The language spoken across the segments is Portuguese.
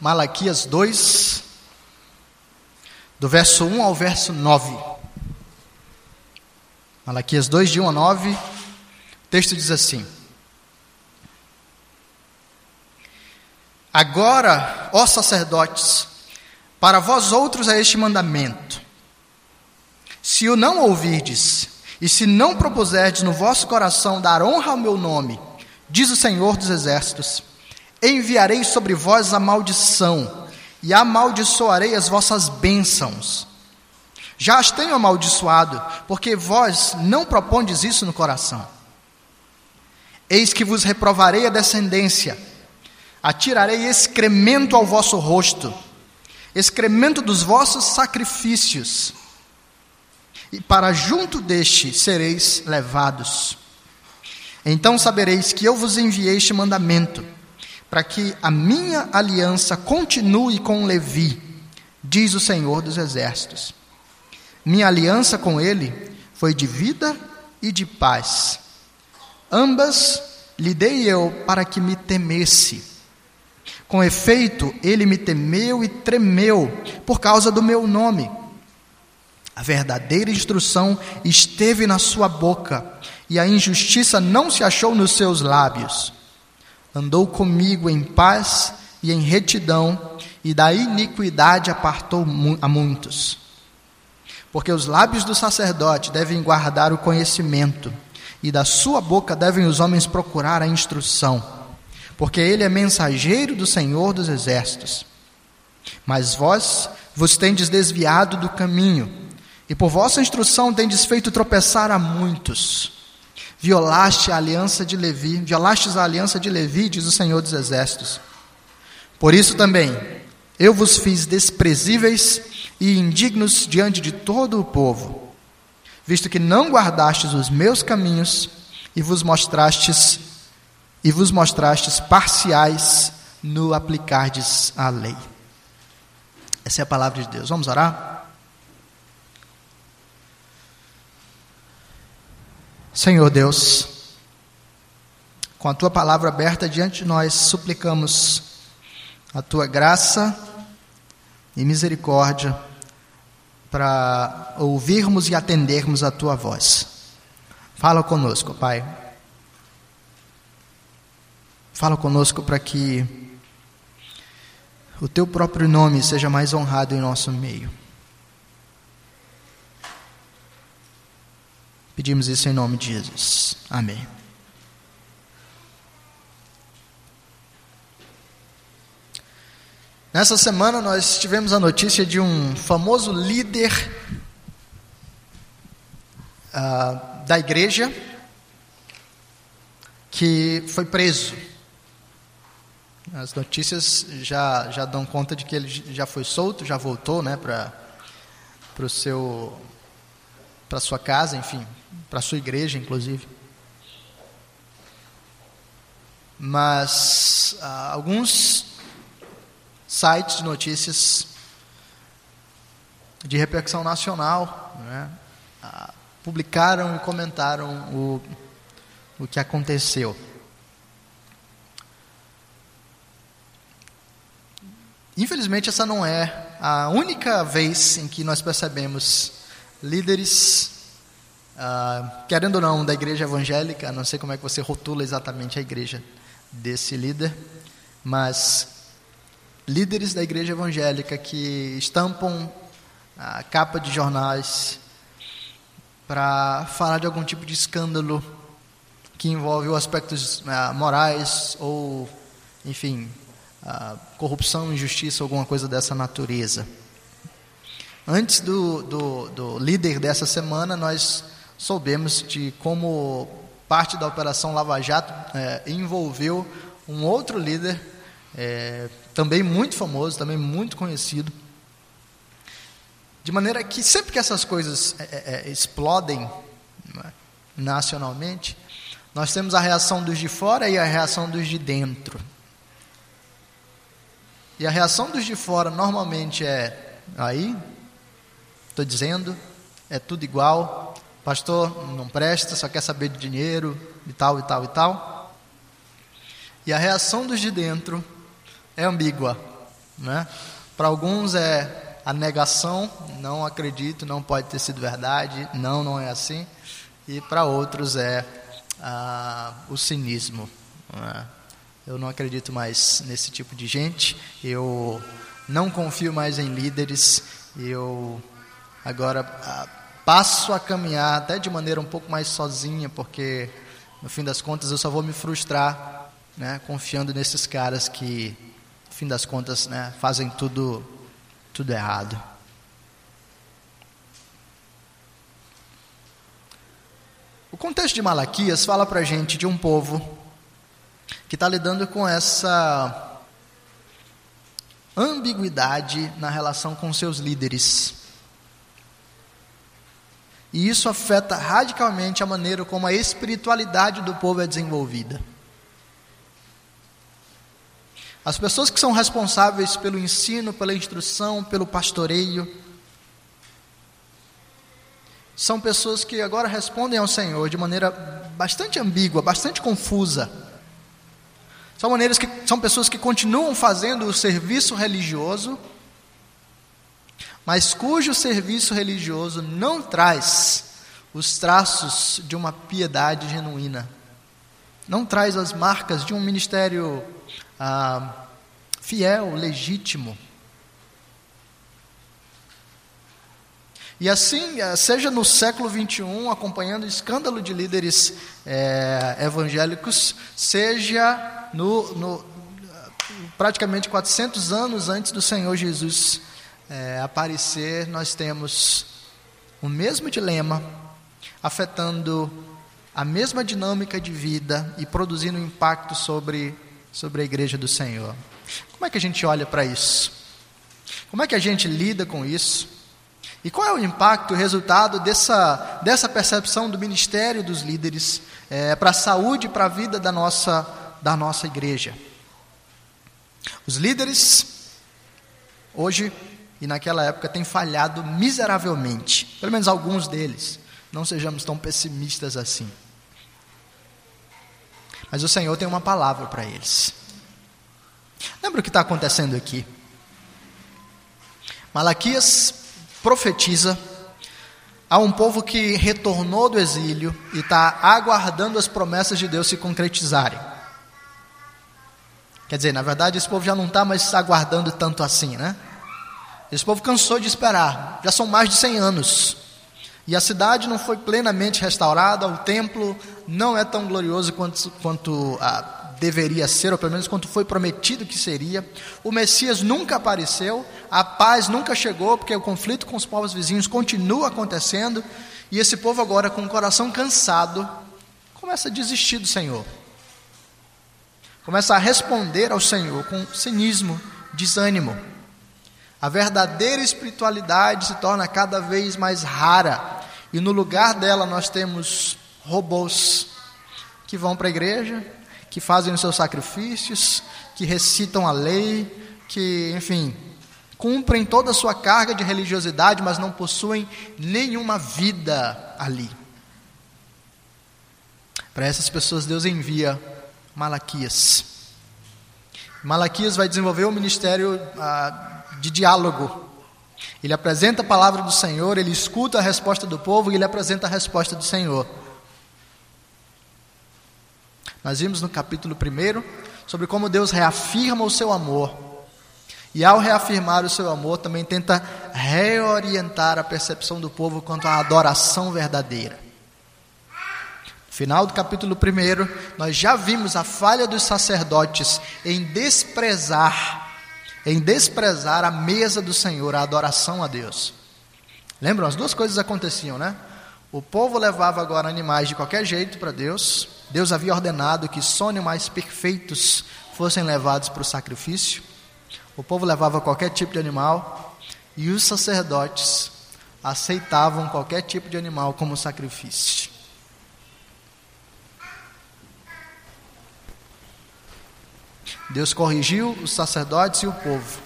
Malaquias 2, do verso 1 ao verso 9. Malaquias 2, de 1 a 9, o texto diz assim: Agora, ó sacerdotes, para vós outros é este mandamento: se o não ouvirdes, e se não propuserdes no vosso coração dar honra ao meu nome, diz o Senhor dos Exércitos, enviarei sobre vós a maldição, e amaldiçoarei as vossas bênçãos. Já as tenho amaldiçoado, porque vós não propondes isso no coração. Eis que vos reprovarei a descendência, atirarei excremento ao vosso rosto, excremento dos vossos sacrifícios, e para junto deste sereis levados. Então sabereis que eu vos enviei este mandamento, para que a minha aliança continue com Levi, diz o Senhor dos Exércitos. Minha aliança com ele foi de vida e de paz. Ambas lhe dei eu para que me temesse. Com efeito, ele me temeu e tremeu por causa do meu nome. A verdadeira instrução esteve na sua boca, e a injustiça não se achou nos seus lábios. Andou comigo em paz e em retidão, e da iniquidade apartou a muitos. Porque os lábios do sacerdote devem guardar o conhecimento, e da sua boca devem os homens procurar a instrução, porque ele é mensageiro do Senhor dos exércitos. Mas vós vos tendes desviado do caminho, e por vossa instrução tendes feito tropeçar a muitos. Violaste a aliança de Levi, violastes a aliança de Levi, diz o Senhor dos exércitos. Por isso também, eu vos fiz desprezíveis e indignos diante de todo o povo, visto que não guardastes os meus caminhos e vos mostrastes e vos mostrastes parciais no aplicardes a lei. Essa é a palavra de Deus. Vamos orar? Senhor Deus, com a tua palavra aberta diante de nós, suplicamos a tua graça e misericórdia para ouvirmos e atendermos a tua voz. Fala conosco, Pai. Fala conosco para que o teu próprio nome seja mais honrado em nosso meio. Pedimos isso em nome de Jesus. Amém. Nessa semana nós tivemos a notícia de um famoso líder uh, da igreja que foi preso. As notícias já, já dão conta de que ele já foi solto, já voltou né, para o seu para sua casa, enfim, para sua igreja, inclusive. Mas uh, alguns sites de notícias de repercussão nacional né, ah, publicaram e comentaram o, o que aconteceu. Infelizmente, essa não é a única vez em que nós percebemos líderes, uh, querendo ou não, da igreja evangélica, não sei como é que você rotula exatamente a igreja desse líder, mas líderes da igreja evangélica que estampam a capa de jornais para falar de algum tipo de escândalo que envolve aspectos uh, morais ou, enfim, uh, corrupção, injustiça, alguma coisa dessa natureza. Antes do, do, do líder dessa semana, nós soubemos de como parte da Operação Lava Jato é, envolveu um outro líder é, também muito famoso, também muito conhecido. De maneira que sempre que essas coisas é, é, é explodem né, nacionalmente, nós temos a reação dos de fora e a reação dos de dentro. E a reação dos de fora normalmente é: aí, estou dizendo, é tudo igual, pastor não presta, só quer saber de dinheiro e tal e tal e tal. E a reação dos de dentro é ambígua. Né? Para alguns é a negação, não acredito, não pode ter sido verdade, não, não é assim. E para outros é ah, o cinismo. Né? Eu não acredito mais nesse tipo de gente, eu não confio mais em líderes, eu agora ah, passo a caminhar até de maneira um pouco mais sozinha, porque no fim das contas eu só vou me frustrar, né, confiando nesses caras que, no fim das contas, né, fazem tudo, tudo errado. O contexto de Malaquias fala para gente de um povo que está lidando com essa ambiguidade na relação com seus líderes. E isso afeta radicalmente a maneira como a espiritualidade do povo é desenvolvida. As pessoas que são responsáveis pelo ensino, pela instrução, pelo pastoreio, são pessoas que agora respondem ao Senhor de maneira bastante ambígua, bastante confusa. São maneiras que são pessoas que continuam fazendo o serviço religioso, mas cujo serviço religioso não traz os traços de uma piedade genuína, não traz as marcas de um ministério ah, fiel, legítimo. E assim, eh, seja no século XXI, acompanhando o escândalo de líderes é, evangélicos, seja no, no, praticamente 400 anos antes do Senhor Jesus é, aparecer, nós temos o mesmo dilema, afetando a mesma dinâmica de vida e produzindo impacto sobre, sobre a igreja do Senhor. Como é que a gente olha para isso? Como é que a gente lida com isso? E qual é o impacto, o resultado dessa, dessa percepção do ministério dos líderes é, para a saúde e para a vida da nossa, da nossa igreja? Os líderes, hoje e naquela época, têm falhado miseravelmente, pelo menos alguns deles. Não sejamos tão pessimistas assim. Mas o Senhor tem uma palavra para eles. Lembra o que está acontecendo aqui? Malaquias profetiza a um povo que retornou do exílio e está aguardando as promessas de Deus se concretizarem. Quer dizer, na verdade, esse povo já não está mais aguardando tanto assim, né? Esse povo cansou de esperar, já são mais de 100 anos. E a cidade não foi plenamente restaurada, o templo não é tão glorioso quanto, quanto a deveria ser, ou pelo menos quanto foi prometido que seria. O Messias nunca apareceu, a paz nunca chegou, porque o conflito com os povos vizinhos continua acontecendo, e esse povo agora, com o coração cansado, começa a desistir do Senhor. Começa a responder ao Senhor com cinismo, desânimo. A verdadeira espiritualidade se torna cada vez mais rara, e no lugar dela nós temos robôs que vão para a igreja, que fazem os seus sacrifícios, que recitam a lei, que, enfim, cumprem toda a sua carga de religiosidade, mas não possuem nenhuma vida ali. Para essas pessoas, Deus envia Malaquias. Malaquias vai desenvolver um ministério ah, de diálogo. Ele apresenta a palavra do Senhor, ele escuta a resposta do povo e ele apresenta a resposta do Senhor. Nós vimos no capítulo 1 sobre como Deus reafirma o seu amor. E ao reafirmar o seu amor, também tenta reorientar a percepção do povo quanto à adoração verdadeira. Final do capítulo 1, nós já vimos a falha dos sacerdotes em desprezar, em desprezar a mesa do Senhor, a adoração a Deus. Lembram? As duas coisas aconteciam, né? O povo levava agora animais de qualquer jeito para Deus. Deus havia ordenado que só animais perfeitos fossem levados para o sacrifício. O povo levava qualquer tipo de animal e os sacerdotes aceitavam qualquer tipo de animal como sacrifício. Deus corrigiu os sacerdotes e o povo.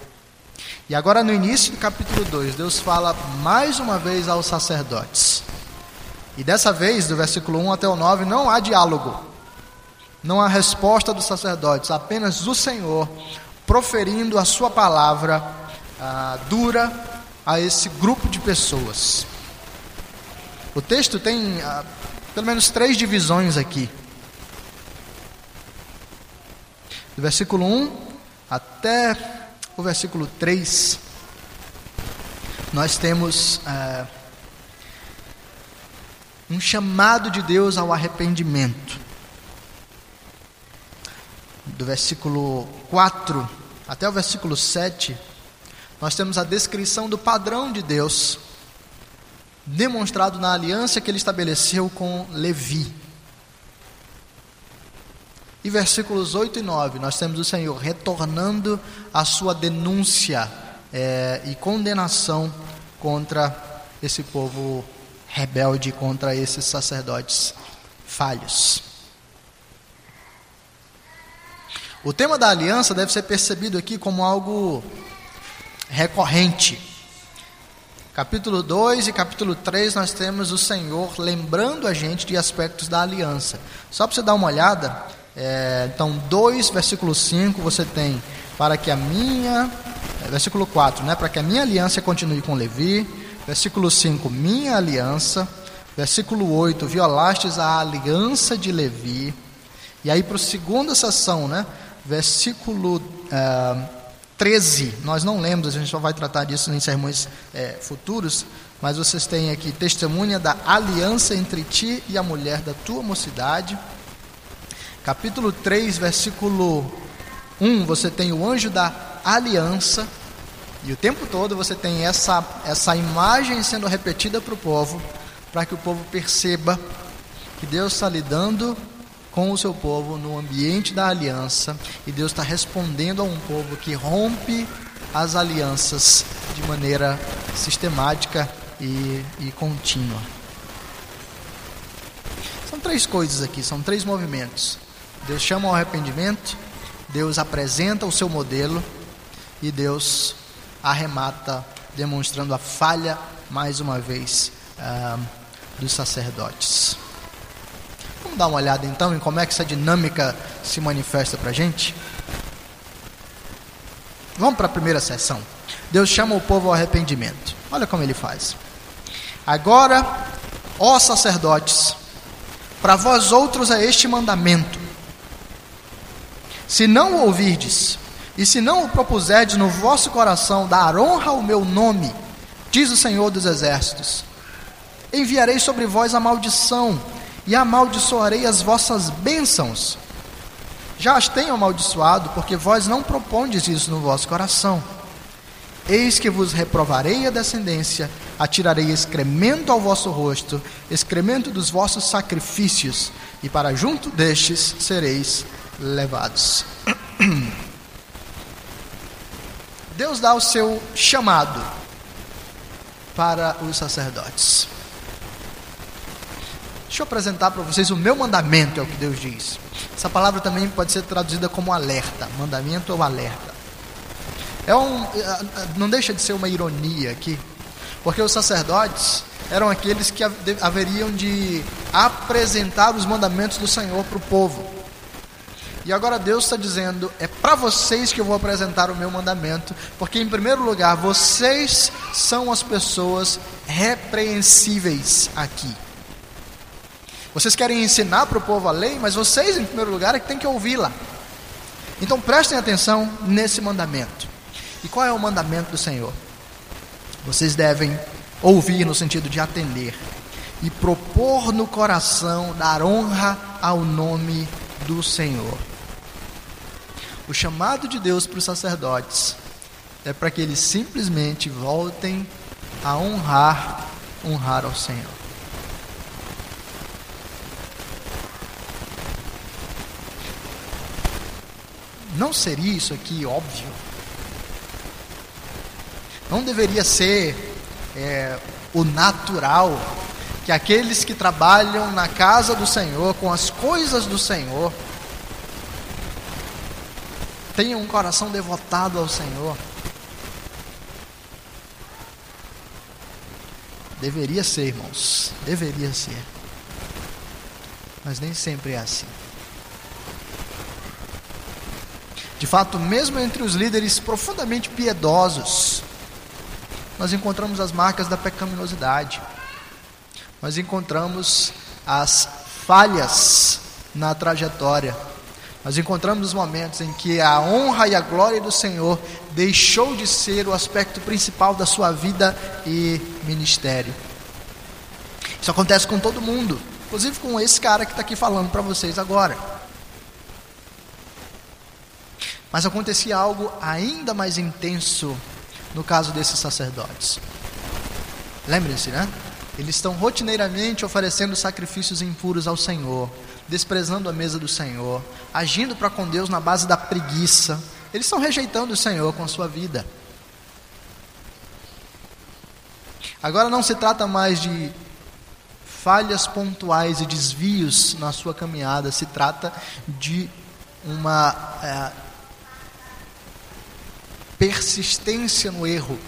E agora, no início do capítulo 2, Deus fala mais uma vez aos sacerdotes. E dessa vez, do versículo 1 até o 9, não há diálogo, não há resposta dos sacerdotes, apenas o Senhor proferindo a sua palavra ah, dura a esse grupo de pessoas. O texto tem ah, pelo menos três divisões aqui. Do versículo 1 até o versículo 3, nós temos ah, um chamado de Deus ao arrependimento. Do versículo 4 até o versículo 7, nós temos a descrição do padrão de Deus, demonstrado na aliança que ele estabeleceu com Levi. E versículos 8 e 9, nós temos o Senhor retornando a sua denúncia é, e condenação contra esse povo rebelde, contra esses sacerdotes falhos. O tema da aliança deve ser percebido aqui como algo recorrente. Capítulo 2 e capítulo 3 nós temos o Senhor lembrando a gente de aspectos da aliança. Só para você dar uma olhada, é, então 2, versículo 5, você tem para que a minha, é, versículo 4, né, para que a minha aliança continue com Levi, versículo 5, minha aliança, versículo 8, violastes a aliança de Levi, e aí para a segunda sessão, né, versículo uh, 13, nós não lemos, a gente só vai tratar disso em sermões é, futuros, mas vocês têm aqui testemunha da aliança entre ti e a mulher da tua mocidade. Capítulo 3, versículo 1, você tem o anjo da aliança, e o tempo todo você tem essa, essa imagem sendo repetida para o povo, para que o povo perceba que Deus está lidando com o seu povo no ambiente da aliança e Deus está respondendo a um povo que rompe as alianças de maneira sistemática e, e contínua. São três coisas aqui, são três movimentos. Deus chama ao arrependimento, Deus apresenta o seu modelo e Deus arremata, demonstrando a falha, mais uma vez, uh, dos sacerdotes. Vamos dar uma olhada então em como é que essa dinâmica se manifesta para a gente? Vamos para a primeira sessão. Deus chama o povo ao arrependimento. Olha como ele faz. Agora, ó sacerdotes, para vós outros é este mandamento: se não o ouvirdes, e se não o propuserdes no vosso coração dar honra ao meu nome, diz o Senhor dos Exércitos, enviarei sobre vós a maldição e amaldiçoarei as vossas bênçãos. Já as tenho amaldiçoado, porque vós não propondes isso no vosso coração. Eis que vos reprovarei a descendência, atirarei excremento ao vosso rosto, excremento dos vossos sacrifícios, e para junto destes sereis levados. Deus dá o seu chamado para os sacerdotes. Deixa eu apresentar para vocês o meu mandamento, é o que Deus diz. Essa palavra também pode ser traduzida como alerta, mandamento ou alerta. É um, é, não deixa de ser uma ironia aqui, porque os sacerdotes eram aqueles que haveriam de apresentar os mandamentos do Senhor para o povo. E agora Deus está dizendo: é para vocês que eu vou apresentar o meu mandamento, porque, em primeiro lugar, vocês são as pessoas repreensíveis aqui. Vocês querem ensinar para o povo a lei, mas vocês, em primeiro lugar, é que tem que ouvi-la. Então prestem atenção nesse mandamento. E qual é o mandamento do Senhor? Vocês devem ouvir no sentido de atender e propor no coração dar honra ao nome do Senhor. O chamado de Deus para os sacerdotes é para que eles simplesmente voltem a honrar, honrar ao Senhor. Não seria isso aqui óbvio? Não deveria ser é, o natural que aqueles que trabalham na casa do Senhor, com as coisas do Senhor, tenham um coração devotado ao Senhor? Deveria ser, irmãos, deveria ser. Mas nem sempre é assim. De fato, mesmo entre os líderes profundamente piedosos, nós encontramos as marcas da pecaminosidade. Nós encontramos as falhas na trajetória. Nós encontramos os momentos em que a honra e a glória do Senhor deixou de ser o aspecto principal da sua vida e ministério. Isso acontece com todo mundo, inclusive com esse cara que está aqui falando para vocês agora. Mas acontecia algo ainda mais intenso no caso desses sacerdotes. Lembrem-se, né? Eles estão rotineiramente oferecendo sacrifícios impuros ao Senhor, desprezando a mesa do Senhor, agindo para com Deus na base da preguiça. Eles estão rejeitando o Senhor com a sua vida. Agora não se trata mais de falhas pontuais e desvios na sua caminhada, se trata de uma é, persistência no erro.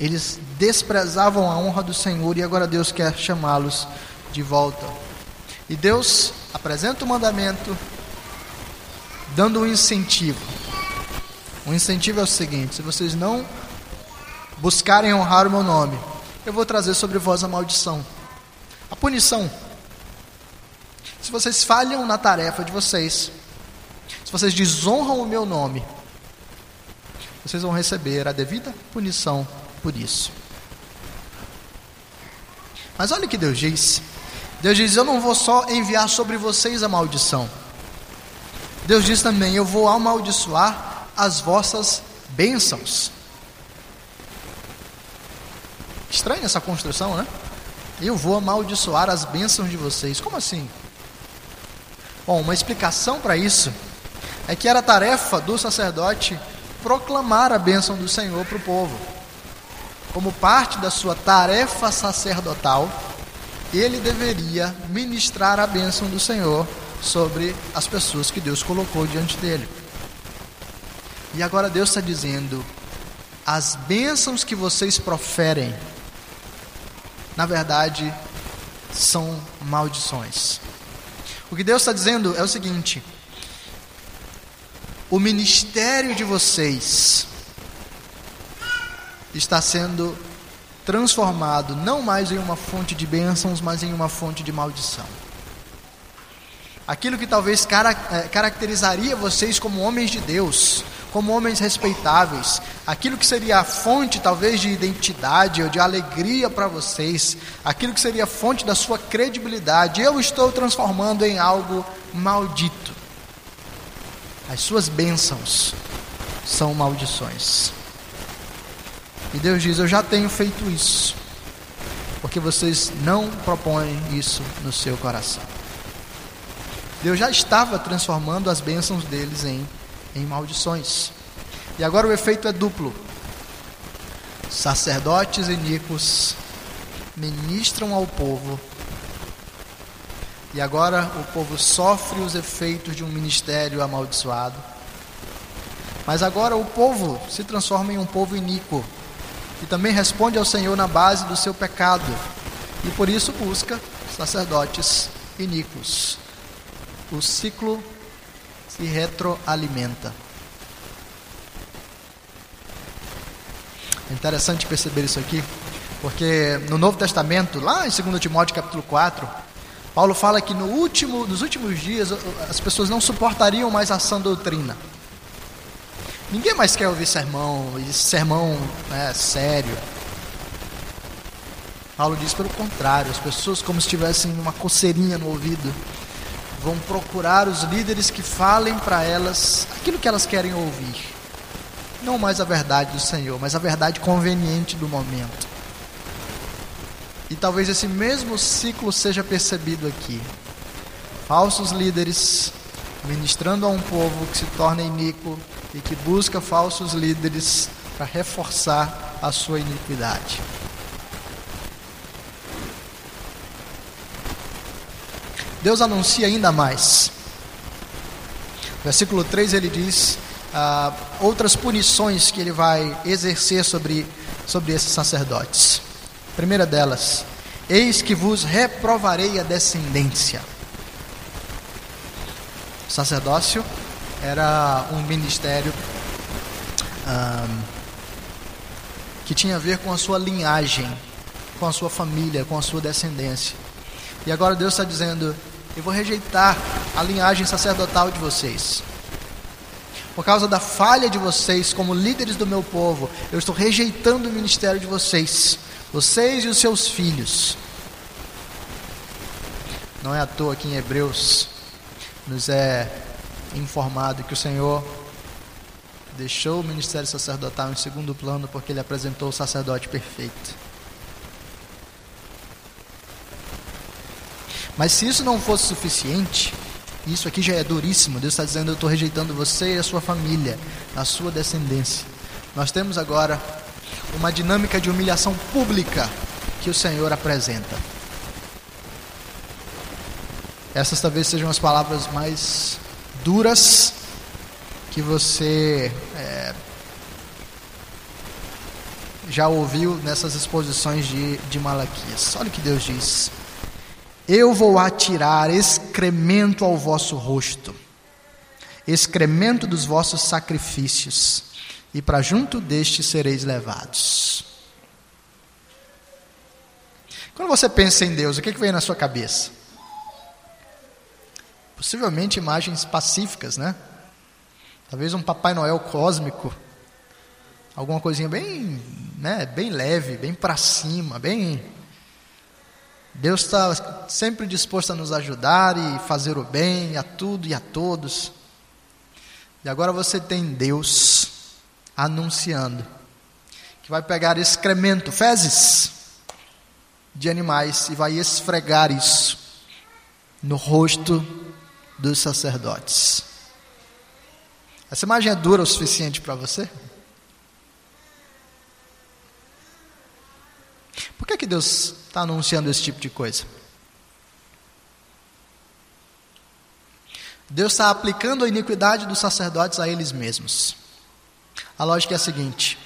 Eles desprezavam a honra do Senhor e agora Deus quer chamá-los de volta. E Deus apresenta o mandamento, dando um incentivo. O incentivo é o seguinte: se vocês não buscarem honrar o meu nome, eu vou trazer sobre vós a maldição, a punição. Se vocês falham na tarefa de vocês, se vocês desonram o meu nome, vocês vão receber a devida punição por isso. Mas olha o que Deus diz. Deus diz: Eu não vou só enviar sobre vocês a maldição. Deus diz também: Eu vou amaldiçoar as vossas bênçãos. Estranha essa construção, né? Eu vou amaldiçoar as bênçãos de vocês. Como assim? Bom, uma explicação para isso é que era tarefa do sacerdote proclamar a bênção do Senhor para o povo como parte da sua tarefa sacerdotal, ele deveria ministrar a bênção do Senhor sobre as pessoas que Deus colocou diante dele. E agora Deus está dizendo: as bênçãos que vocês proferem, na verdade, são maldições. O que Deus está dizendo é o seguinte: o ministério de vocês está sendo transformado não mais em uma fonte de bênçãos, mas em uma fonte de maldição. Aquilo que talvez é, caracterizaria vocês como homens de Deus, como homens respeitáveis, aquilo que seria a fonte talvez de identidade ou de alegria para vocês, aquilo que seria a fonte da sua credibilidade, eu estou transformando em algo maldito. As suas bênçãos são maldições. E Deus diz: Eu já tenho feito isso, porque vocês não propõem isso no seu coração. Deus já estava transformando as bênçãos deles em, em maldições. E agora o efeito é duplo. Sacerdotes iníquos ministram ao povo. E agora o povo sofre os efeitos de um ministério amaldiçoado. Mas agora o povo se transforma em um povo iníquo e também responde ao Senhor na base do seu pecado, e por isso busca sacerdotes iníquos. O ciclo se retroalimenta. É interessante perceber isso aqui, porque no Novo Testamento, lá em 2 Timóteo capítulo 4, Paulo fala que no último, nos últimos dias as pessoas não suportariam mais a sã doutrina. Ninguém mais quer ouvir sermão, sermão né, sério. Paulo diz pelo contrário, as pessoas como se tivessem uma coceirinha no ouvido, vão procurar os líderes que falem para elas aquilo que elas querem ouvir. Não mais a verdade do Senhor, mas a verdade conveniente do momento. E talvez esse mesmo ciclo seja percebido aqui. Falsos líderes ministrando a um povo que se torna iníquo, e que busca falsos líderes para reforçar a sua iniquidade. Deus anuncia ainda mais. Versículo 3 ele diz ah, outras punições que ele vai exercer sobre, sobre esses sacerdotes. primeira delas, eis que vos reprovarei a descendência. Sacerdócio era um ministério um, que tinha a ver com a sua linhagem, com a sua família, com a sua descendência. E agora Deus está dizendo: eu vou rejeitar a linhagem sacerdotal de vocês. Por causa da falha de vocês como líderes do meu povo, eu estou rejeitando o ministério de vocês, vocês e os seus filhos. Não é à toa que em Hebreus nos é informado que o Senhor deixou o ministério sacerdotal em segundo plano porque ele apresentou o sacerdote perfeito. Mas se isso não fosse suficiente, isso aqui já é duríssimo. Deus está dizendo: Eu estou rejeitando você e a sua família, a sua descendência. Nós temos agora uma dinâmica de humilhação pública que o Senhor apresenta. Essas talvez sejam as palavras mais duras que você é, já ouviu nessas exposições de, de Malaquias. Olha o que Deus diz. Eu vou atirar excremento ao vosso rosto, excremento dos vossos sacrifícios, e para junto deste sereis levados. Quando você pensa em Deus, o que, que vem na sua cabeça? Possivelmente imagens pacíficas, né? Talvez um Papai Noel cósmico, alguma coisinha bem, né, bem leve, bem para cima, bem Deus está sempre disposto a nos ajudar e fazer o bem a tudo e a todos. E agora você tem Deus anunciando que vai pegar excremento, fezes de animais e vai esfregar isso no rosto dos sacerdotes. Essa imagem é dura o suficiente para você? Por que, que Deus está anunciando esse tipo de coisa? Deus está aplicando a iniquidade dos sacerdotes a eles mesmos. A lógica é a seguinte: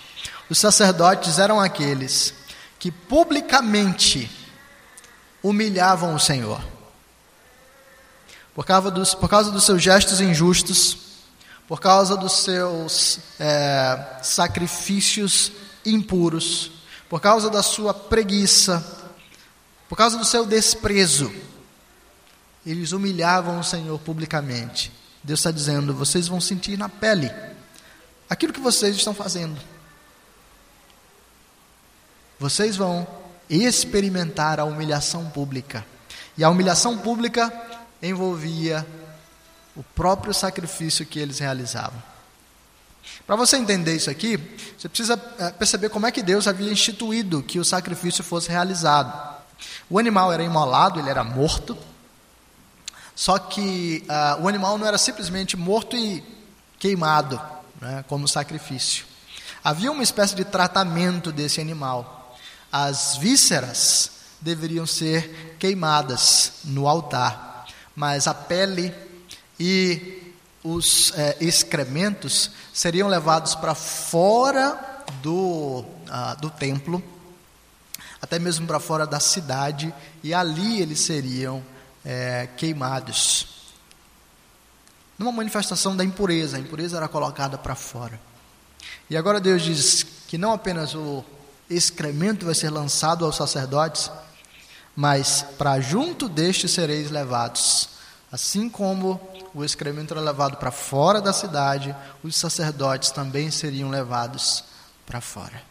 os sacerdotes eram aqueles que publicamente humilhavam o Senhor. Por causa dos, por causa dos seus gestos injustos, por causa dos seus é, sacrifícios impuros, por causa da sua preguiça, por causa do seu desprezo, eles humilhavam o Senhor publicamente. Deus está dizendo: vocês vão sentir na pele aquilo que vocês estão fazendo. Vocês vão experimentar a humilhação pública. E a humilhação pública envolvia o próprio sacrifício que eles realizavam. Para você entender isso aqui, você precisa eh, perceber como é que Deus havia instituído que o sacrifício fosse realizado. O animal era imolado, ele era morto. Só que uh, o animal não era simplesmente morto e queimado, né, como sacrifício. Havia uma espécie de tratamento desse animal. As vísceras deveriam ser queimadas no altar, mas a pele e os é, excrementos seriam levados para fora do, uh, do templo até mesmo para fora da cidade, e ali eles seriam é, queimados. Numa manifestação da impureza, a impureza era colocada para fora. E agora Deus diz que não apenas o excremento vai ser lançado aos sacerdotes, mas para junto destes sereis levados. Assim como o excremento era levado para fora da cidade, os sacerdotes também seriam levados para fora.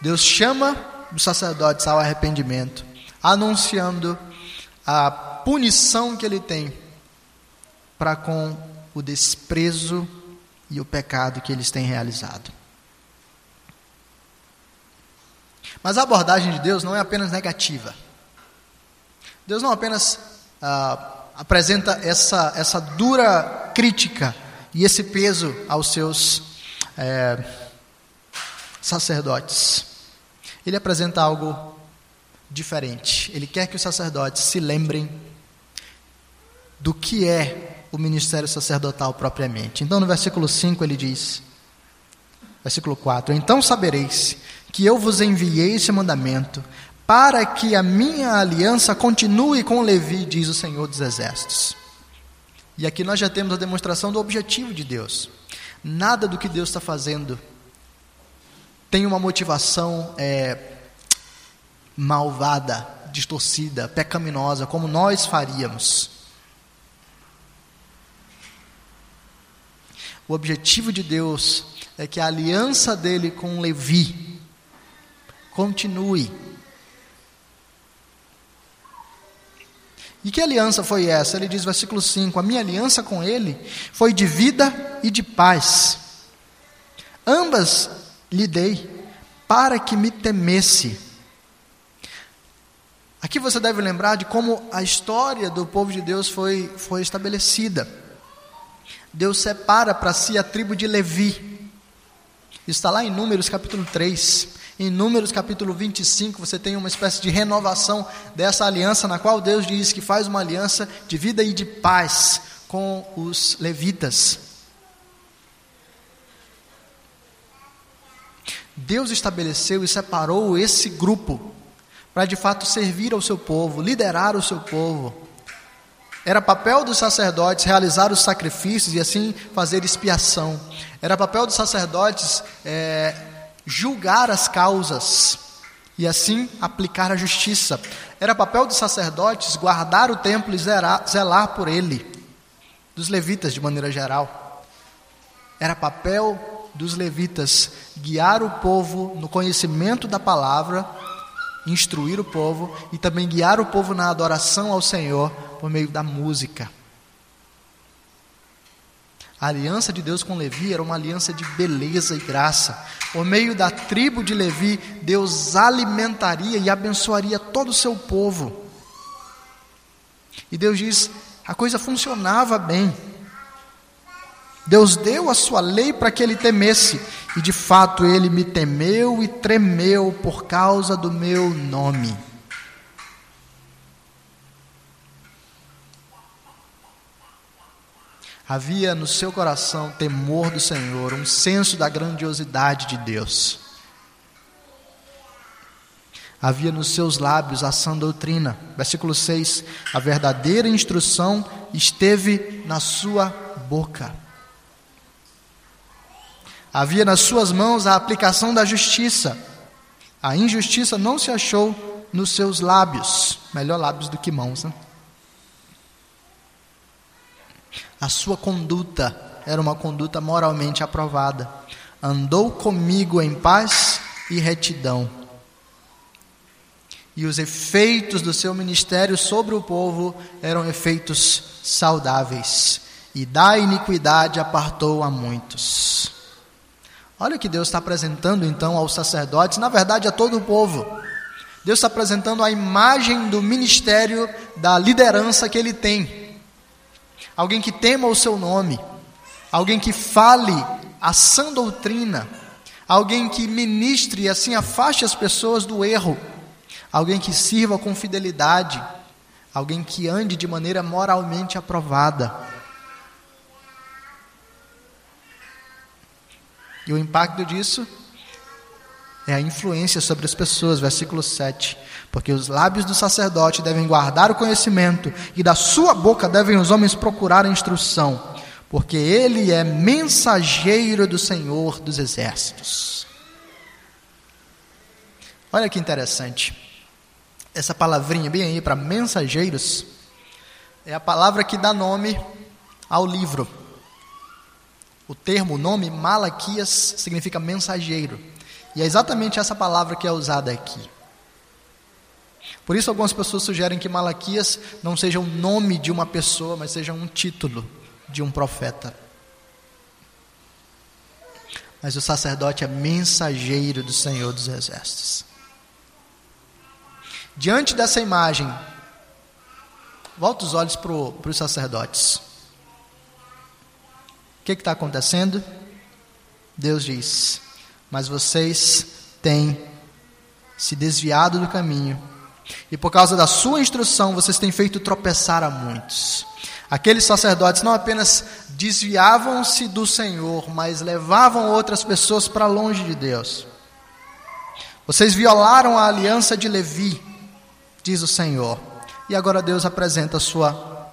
Deus chama os sacerdotes ao arrependimento, anunciando a punição que ele tem para com o desprezo e o pecado que eles têm realizado. Mas a abordagem de Deus não é apenas negativa. Deus não apenas ah, apresenta essa, essa dura crítica e esse peso aos seus é, sacerdotes ele apresenta algo diferente. Ele quer que os sacerdotes se lembrem do que é o ministério sacerdotal propriamente. Então, no versículo 5 ele diz, versículo 4: Então sabereis que eu vos enviei esse mandamento, para que a minha aliança continue com Levi, diz o Senhor dos Exércitos. E aqui nós já temos a demonstração do objetivo de Deus. Nada do que Deus está fazendo tem uma motivação é, malvada, distorcida, pecaminosa, como nós faríamos. O objetivo de Deus é que a aliança dele com Levi continue. E que aliança foi essa? Ele diz, versículo 5: A minha aliança com ele foi de vida e de paz. Ambas lhe dei, para que me temesse. Aqui você deve lembrar de como a história do povo de Deus foi, foi estabelecida. Deus separa para si a tribo de Levi. Está lá em Números capítulo 3. Em Números capítulo 25, você tem uma espécie de renovação dessa aliança, na qual Deus diz que faz uma aliança de vida e de paz com os levitas. Deus estabeleceu e separou esse grupo para de fato servir ao seu povo, liderar o seu povo. Era papel dos sacerdotes realizar os sacrifícios e assim fazer expiação. Era papel dos sacerdotes é, julgar as causas e assim aplicar a justiça. Era papel dos sacerdotes guardar o templo e zelar, zelar por ele, dos levitas de maneira geral. Era papel dos levitas guiar o povo no conhecimento da palavra instruir o povo e também guiar o povo na adoração ao Senhor por meio da música. A aliança de Deus com Levi era uma aliança de beleza e graça. Por meio da tribo de Levi, Deus alimentaria e abençoaria todo o seu povo. E Deus diz: a coisa funcionava bem. Deus deu a sua lei para que ele temesse, e de fato ele me temeu e tremeu por causa do meu nome. Havia no seu coração temor do Senhor, um senso da grandiosidade de Deus. Havia nos seus lábios a sã doutrina. Versículo 6: A verdadeira instrução esteve na sua boca. Havia nas suas mãos a aplicação da justiça. A injustiça não se achou nos seus lábios. Melhor lábios do que mãos, né? A sua conduta era uma conduta moralmente aprovada. Andou comigo em paz e retidão. E os efeitos do seu ministério sobre o povo eram efeitos saudáveis. E da iniquidade apartou a muitos. Olha o que Deus está apresentando então aos sacerdotes, na verdade a todo o povo. Deus está apresentando a imagem do ministério, da liderança que ele tem. Alguém que tema o seu nome, alguém que fale a sã doutrina, alguém que ministre e assim afaste as pessoas do erro, alguém que sirva com fidelidade, alguém que ande de maneira moralmente aprovada. E o impacto disso é a influência sobre as pessoas, versículo 7. Porque os lábios do sacerdote devem guardar o conhecimento, e da sua boca devem os homens procurar a instrução, porque ele é mensageiro do Senhor dos exércitos. Olha que interessante. Essa palavrinha bem aí para mensageiros é a palavra que dá nome ao livro. O termo, o nome Malaquias significa mensageiro. E é exatamente essa palavra que é usada aqui. Por isso, algumas pessoas sugerem que Malaquias não seja o nome de uma pessoa, mas seja um título de um profeta. Mas o sacerdote é mensageiro do Senhor dos Exércitos. Diante dessa imagem, volta os olhos para os sacerdotes. O que está acontecendo? Deus diz: Mas vocês têm se desviado do caminho, e por causa da sua instrução, vocês têm feito tropeçar a muitos. Aqueles sacerdotes não apenas desviavam-se do Senhor, mas levavam outras pessoas para longe de Deus. Vocês violaram a aliança de Levi, diz o Senhor. E agora Deus apresenta a sua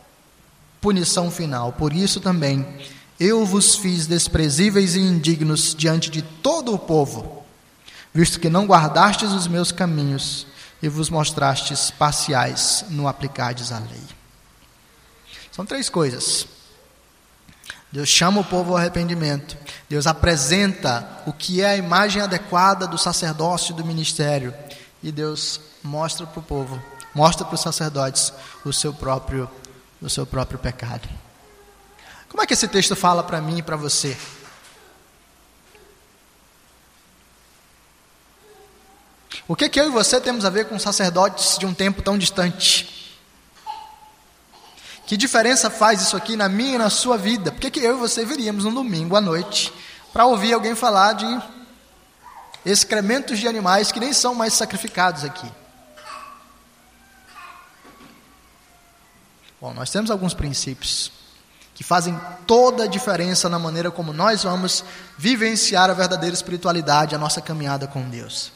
punição final. Por isso também eu vos fiz desprezíveis e indignos diante de todo o povo, visto que não guardastes os meus caminhos e vos mostrastes parciais no aplicardes a lei. São três coisas. Deus chama o povo ao arrependimento. Deus apresenta o que é a imagem adequada do sacerdócio e do ministério. E Deus mostra para o povo, mostra para os sacerdotes o seu próprio, o seu próprio pecado. Como é que esse texto fala para mim e para você? O que, que eu e você temos a ver com sacerdotes de um tempo tão distante? Que diferença faz isso aqui na minha e na sua vida? Por que, que eu e você viríamos no domingo à noite para ouvir alguém falar de excrementos de animais que nem são mais sacrificados aqui? Bom, nós temos alguns princípios que fazem toda a diferença na maneira como nós vamos vivenciar a verdadeira espiritualidade, a nossa caminhada com Deus.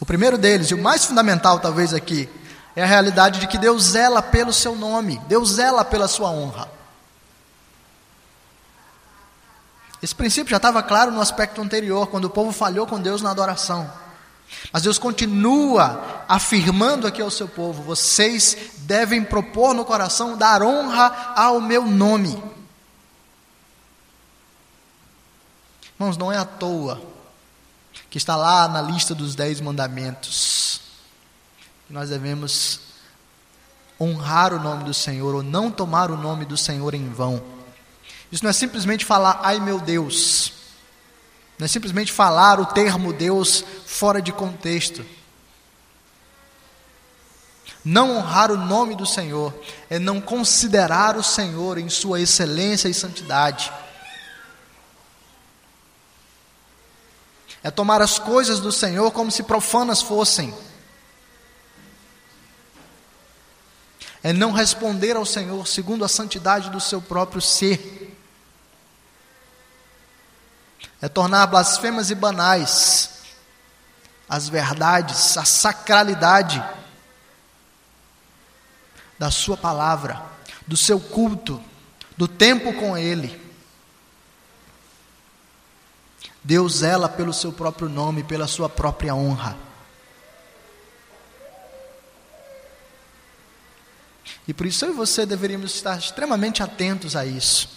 O primeiro deles, e o mais fundamental talvez aqui, é a realidade de que Deus zela pelo seu nome, Deus zela pela sua honra. Esse princípio já estava claro no aspecto anterior, quando o povo falhou com Deus na adoração. Mas Deus continua afirmando aqui ao seu povo: vocês devem propor no coração dar honra ao meu nome. Irmãos, não é à toa que está lá na lista dos dez mandamentos. Nós devemos honrar o nome do Senhor ou não tomar o nome do Senhor em vão. Isso não é simplesmente falar, ai meu Deus. Não é simplesmente falar o termo Deus fora de contexto. Não honrar o nome do Senhor é não considerar o Senhor em sua excelência e santidade. É tomar as coisas do Senhor como se profanas fossem. É não responder ao Senhor segundo a santidade do seu próprio ser é tornar blasfemas e banais as verdades, a sacralidade da Sua palavra, do seu culto, do tempo com Ele. Deus zela pelo seu próprio nome, pela sua própria honra. E por isso eu e você deveríamos estar extremamente atentos a isso.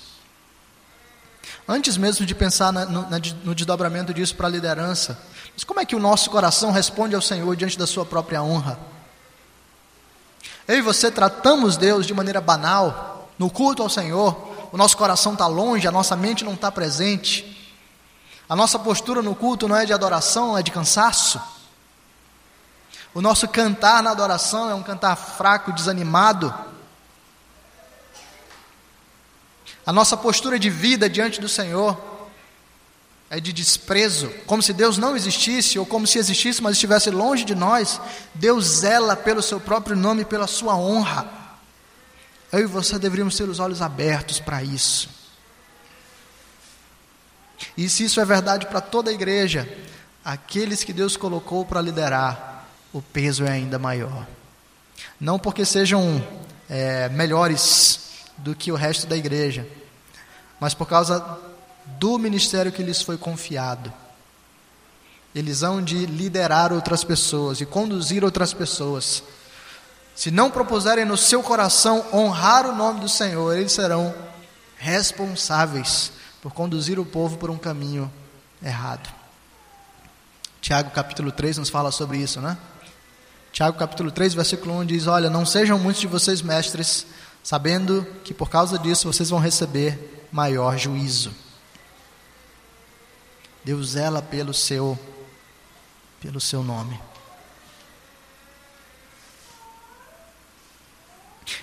Antes mesmo de pensar na, no, na, no desdobramento disso para a liderança, mas como é que o nosso coração responde ao Senhor diante da sua própria honra? Eu e você tratamos Deus de maneira banal, no culto ao Senhor, o nosso coração está longe, a nossa mente não está presente, a nossa postura no culto não é de adoração, é de cansaço. O nosso cantar na adoração é um cantar fraco, desanimado. A nossa postura de vida diante do Senhor é de desprezo, como se Deus não existisse ou como se existisse, mas estivesse longe de nós. Deus zela pelo seu próprio nome e pela sua honra. Eu e você deveríamos ter os olhos abertos para isso. E se isso é verdade para toda a igreja, aqueles que Deus colocou para liderar, o peso é ainda maior. Não porque sejam é, melhores do que o resto da igreja, mas por causa do ministério que lhes foi confiado. Eles hão de liderar outras pessoas e conduzir outras pessoas. Se não propuserem no seu coração honrar o nome do Senhor, eles serão responsáveis por conduzir o povo por um caminho errado. Tiago capítulo 3 nos fala sobre isso, né? Tiago capítulo 3, versículo 1 diz: Olha, não sejam muitos de vocês mestres, sabendo que por causa disso vocês vão receber maior juízo. Deus zela pelo seu pelo seu nome.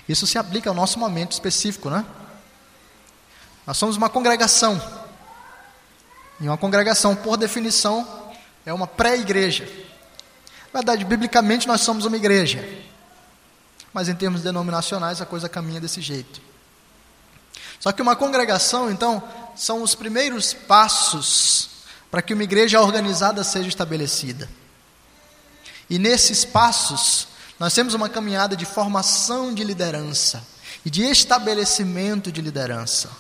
Isso se aplica ao nosso momento específico, né? Nós somos uma congregação. E uma congregação, por definição, é uma pré-igreja. Na verdade, biblicamente, nós somos uma igreja. Mas em termos denominacionais, a coisa caminha desse jeito. Só que uma congregação, então, são os primeiros passos para que uma igreja organizada seja estabelecida. E nesses passos, nós temos uma caminhada de formação de liderança e de estabelecimento de liderança.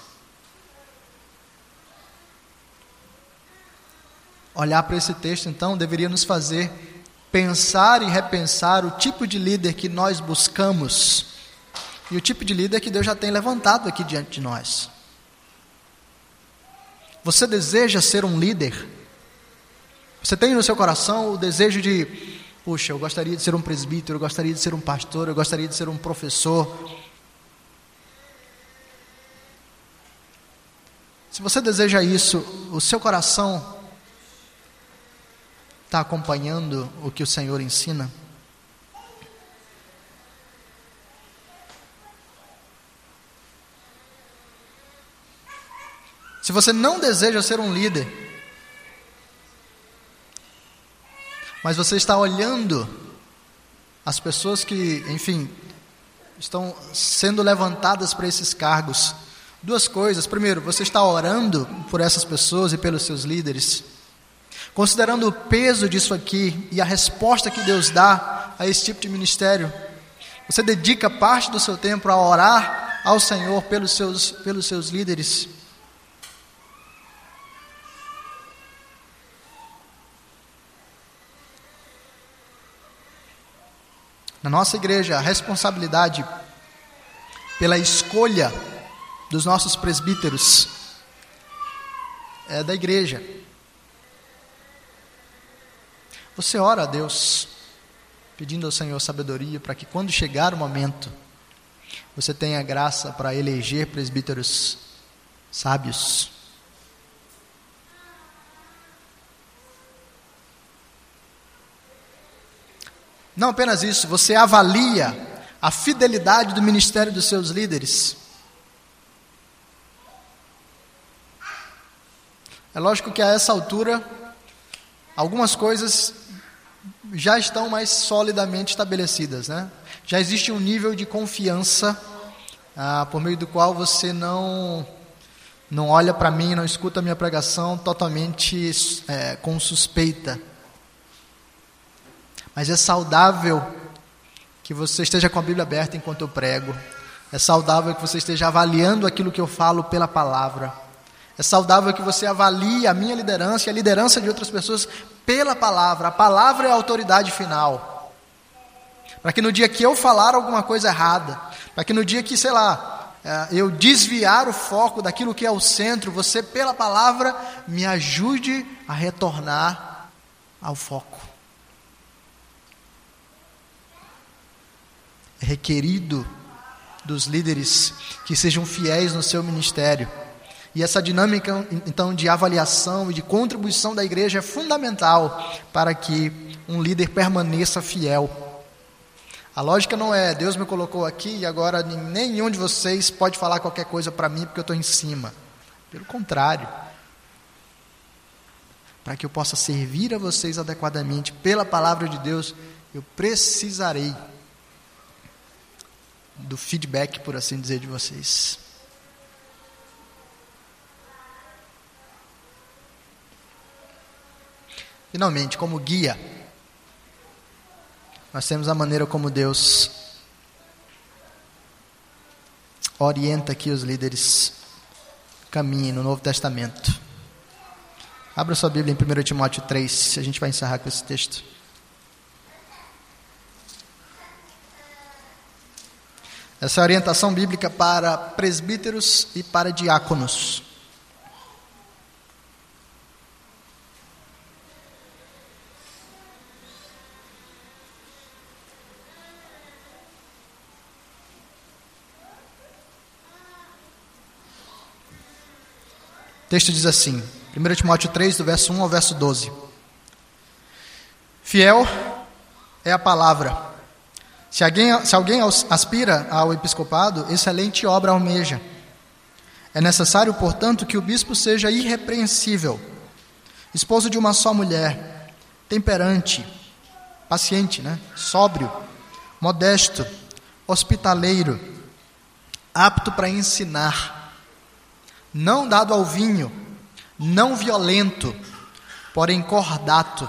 Olhar para esse texto, então, deveria nos fazer pensar e repensar o tipo de líder que nós buscamos e o tipo de líder que Deus já tem levantado aqui diante de nós. Você deseja ser um líder? Você tem no seu coração o desejo de, puxa, eu gostaria de ser um presbítero, eu gostaria de ser um pastor, eu gostaria de ser um professor. Se você deseja isso, o seu coração está acompanhando o que o Senhor ensina? Se você não deseja ser um líder, mas você está olhando as pessoas que, enfim, estão sendo levantadas para esses cargos, duas coisas. Primeiro, você está orando por essas pessoas e pelos seus líderes. Considerando o peso disso aqui e a resposta que Deus dá a esse tipo de ministério, você dedica parte do seu tempo a orar ao Senhor pelos seus, pelos seus líderes. Na nossa igreja, a responsabilidade pela escolha dos nossos presbíteros é da igreja. Você ora a Deus, pedindo ao Senhor sabedoria para que quando chegar o momento, você tenha graça para eleger presbíteros sábios. Não apenas isso, você avalia a fidelidade do ministério dos seus líderes. É lógico que a essa altura, algumas coisas já estão mais solidamente estabelecidas, né? Já existe um nível de confiança ah, por meio do qual você não não olha para mim, não escuta a minha pregação totalmente é, com suspeita. Mas é saudável que você esteja com a Bíblia aberta enquanto eu prego. É saudável que você esteja avaliando aquilo que eu falo pela palavra. É saudável que você avalie a minha liderança e a liderança de outras pessoas pela palavra. A palavra é a autoridade final. Para que no dia que eu falar alguma coisa errada, para que no dia que, sei lá, é, eu desviar o foco daquilo que é o centro, você, pela palavra, me ajude a retornar ao foco. Requerido dos líderes que sejam fiéis no seu ministério e essa dinâmica, então, de avaliação e de contribuição da igreja é fundamental para que um líder permaneça fiel. A lógica não é Deus me colocou aqui e agora nenhum de vocês pode falar qualquer coisa para mim porque eu estou em cima. Pelo contrário, para que eu possa servir a vocês adequadamente pela palavra de Deus, eu precisarei do feedback, por assim dizer, de vocês. Finalmente, como guia, nós temos a maneira como Deus orienta aqui os líderes caminhem no Novo Testamento. Abra sua Bíblia em 1 Timóteo 3, a gente vai encerrar com esse texto. Essa é a orientação bíblica para presbíteros e para diáconos. O texto diz assim, 1 Timóteo 3, do verso 1 ao verso 12: Fiel é a palavra. Se alguém, se alguém aspira ao episcopado, excelente obra almeja. É necessário, portanto, que o bispo seja irrepreensível, esposo de uma só mulher, temperante, paciente, né? sóbrio, modesto, hospitaleiro, apto para ensinar não dado ao vinho, não violento, porém cordato,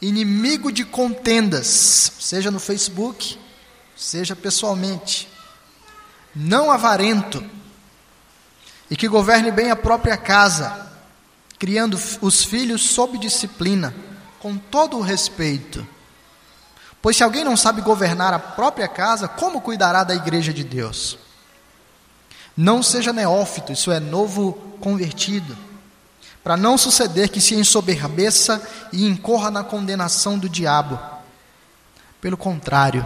inimigo de contendas, seja no Facebook, seja pessoalmente, não avarento, e que governe bem a própria casa, criando os filhos sob disciplina, com todo o respeito. Pois se alguém não sabe governar a própria casa, como cuidará da igreja de Deus? Não seja neófito, isso é, novo convertido, para não suceder que se ensoberbeça e incorra na condenação do diabo. Pelo contrário,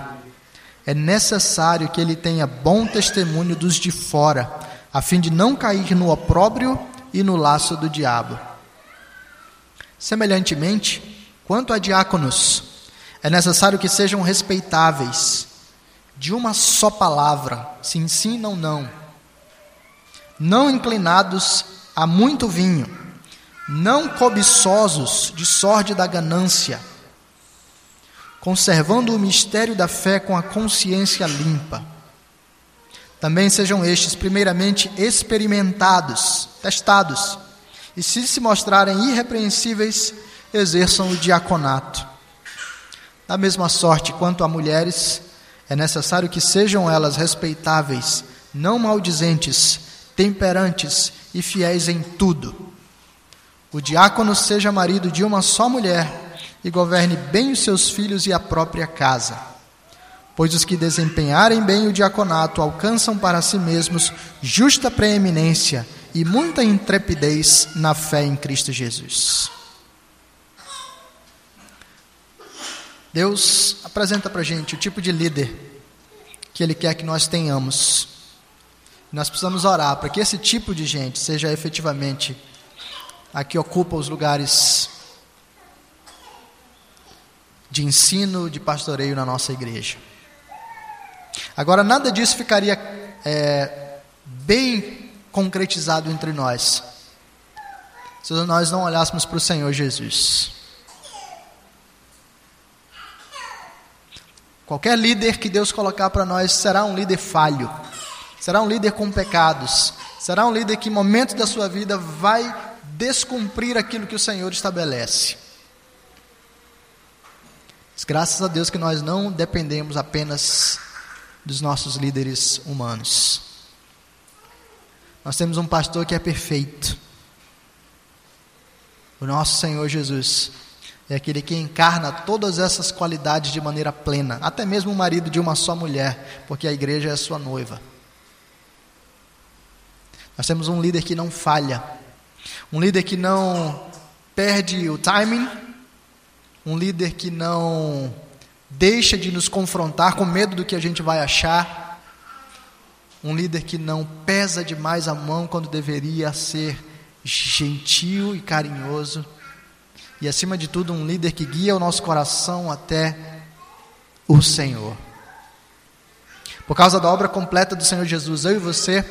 é necessário que ele tenha bom testemunho dos de fora, a fim de não cair no opróbrio e no laço do diabo. Semelhantemente, quanto a diáconos, é necessário que sejam respeitáveis, de uma só palavra, sim, sim, não, não, não inclinados a muito vinho, não cobiçosos de sorte da ganância, conservando o mistério da fé com a consciência limpa. Também sejam estes, primeiramente, experimentados, testados, e se se mostrarem irrepreensíveis, exerçam o diaconato. Da mesma sorte, quanto a mulheres, é necessário que sejam elas respeitáveis, não maldizentes, temperantes e fiéis em tudo. O diácono seja marido de uma só mulher e governe bem os seus filhos e a própria casa. Pois os que desempenharem bem o diaconato alcançam para si mesmos justa preeminência e muita intrepidez na fé em Cristo Jesus. Deus apresenta para a gente o tipo de líder que Ele quer que nós tenhamos. Nós precisamos orar para que esse tipo de gente seja efetivamente a que ocupa os lugares de ensino, de pastoreio na nossa igreja. Agora, nada disso ficaria é, bem concretizado entre nós se nós não olhássemos para o Senhor Jesus. Qualquer líder que Deus colocar para nós será um líder falho, será um líder com pecados, será um líder que, em momentos da sua vida, vai descumprir aquilo que o Senhor estabelece. Mas, graças a Deus que nós não dependemos apenas dos nossos líderes humanos. Nós temos um pastor que é perfeito. O nosso Senhor Jesus é aquele que encarna todas essas qualidades de maneira plena, até mesmo o marido de uma só mulher, porque a igreja é sua noiva. Nós temos um líder que não falha, um líder que não perde o timing, um líder que não deixa de nos confrontar com medo do que a gente vai achar, um líder que não pesa demais a mão quando deveria ser gentil e carinhoso. E, acima de tudo, um líder que guia o nosso coração até o Senhor. Por causa da obra completa do Senhor Jesus, eu e você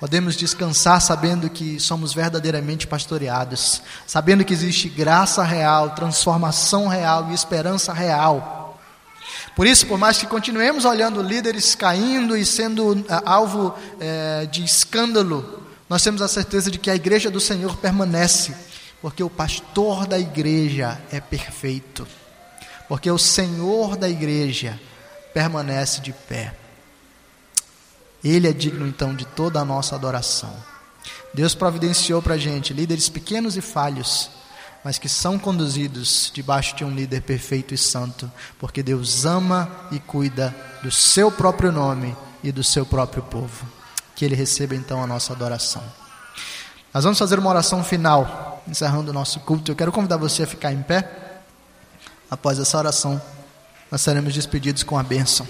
podemos descansar sabendo que somos verdadeiramente pastoreados, sabendo que existe graça real, transformação real e esperança real. Por isso, por mais que continuemos olhando líderes caindo e sendo é, alvo é, de escândalo, nós temos a certeza de que a igreja do Senhor permanece porque o pastor da igreja é perfeito, porque o Senhor da igreja permanece de pé. Ele é digno então de toda a nossa adoração. Deus providenciou para a gente líderes pequenos e falhos, mas que são conduzidos debaixo de um líder perfeito e santo, porque Deus ama e cuida do seu próprio nome e do seu próprio povo. Que Ele receba então a nossa adoração. Nós vamos fazer uma oração final encerrando o nosso culto, eu quero convidar você a ficar em pé. Após essa oração, nós seremos despedidos com a bênção.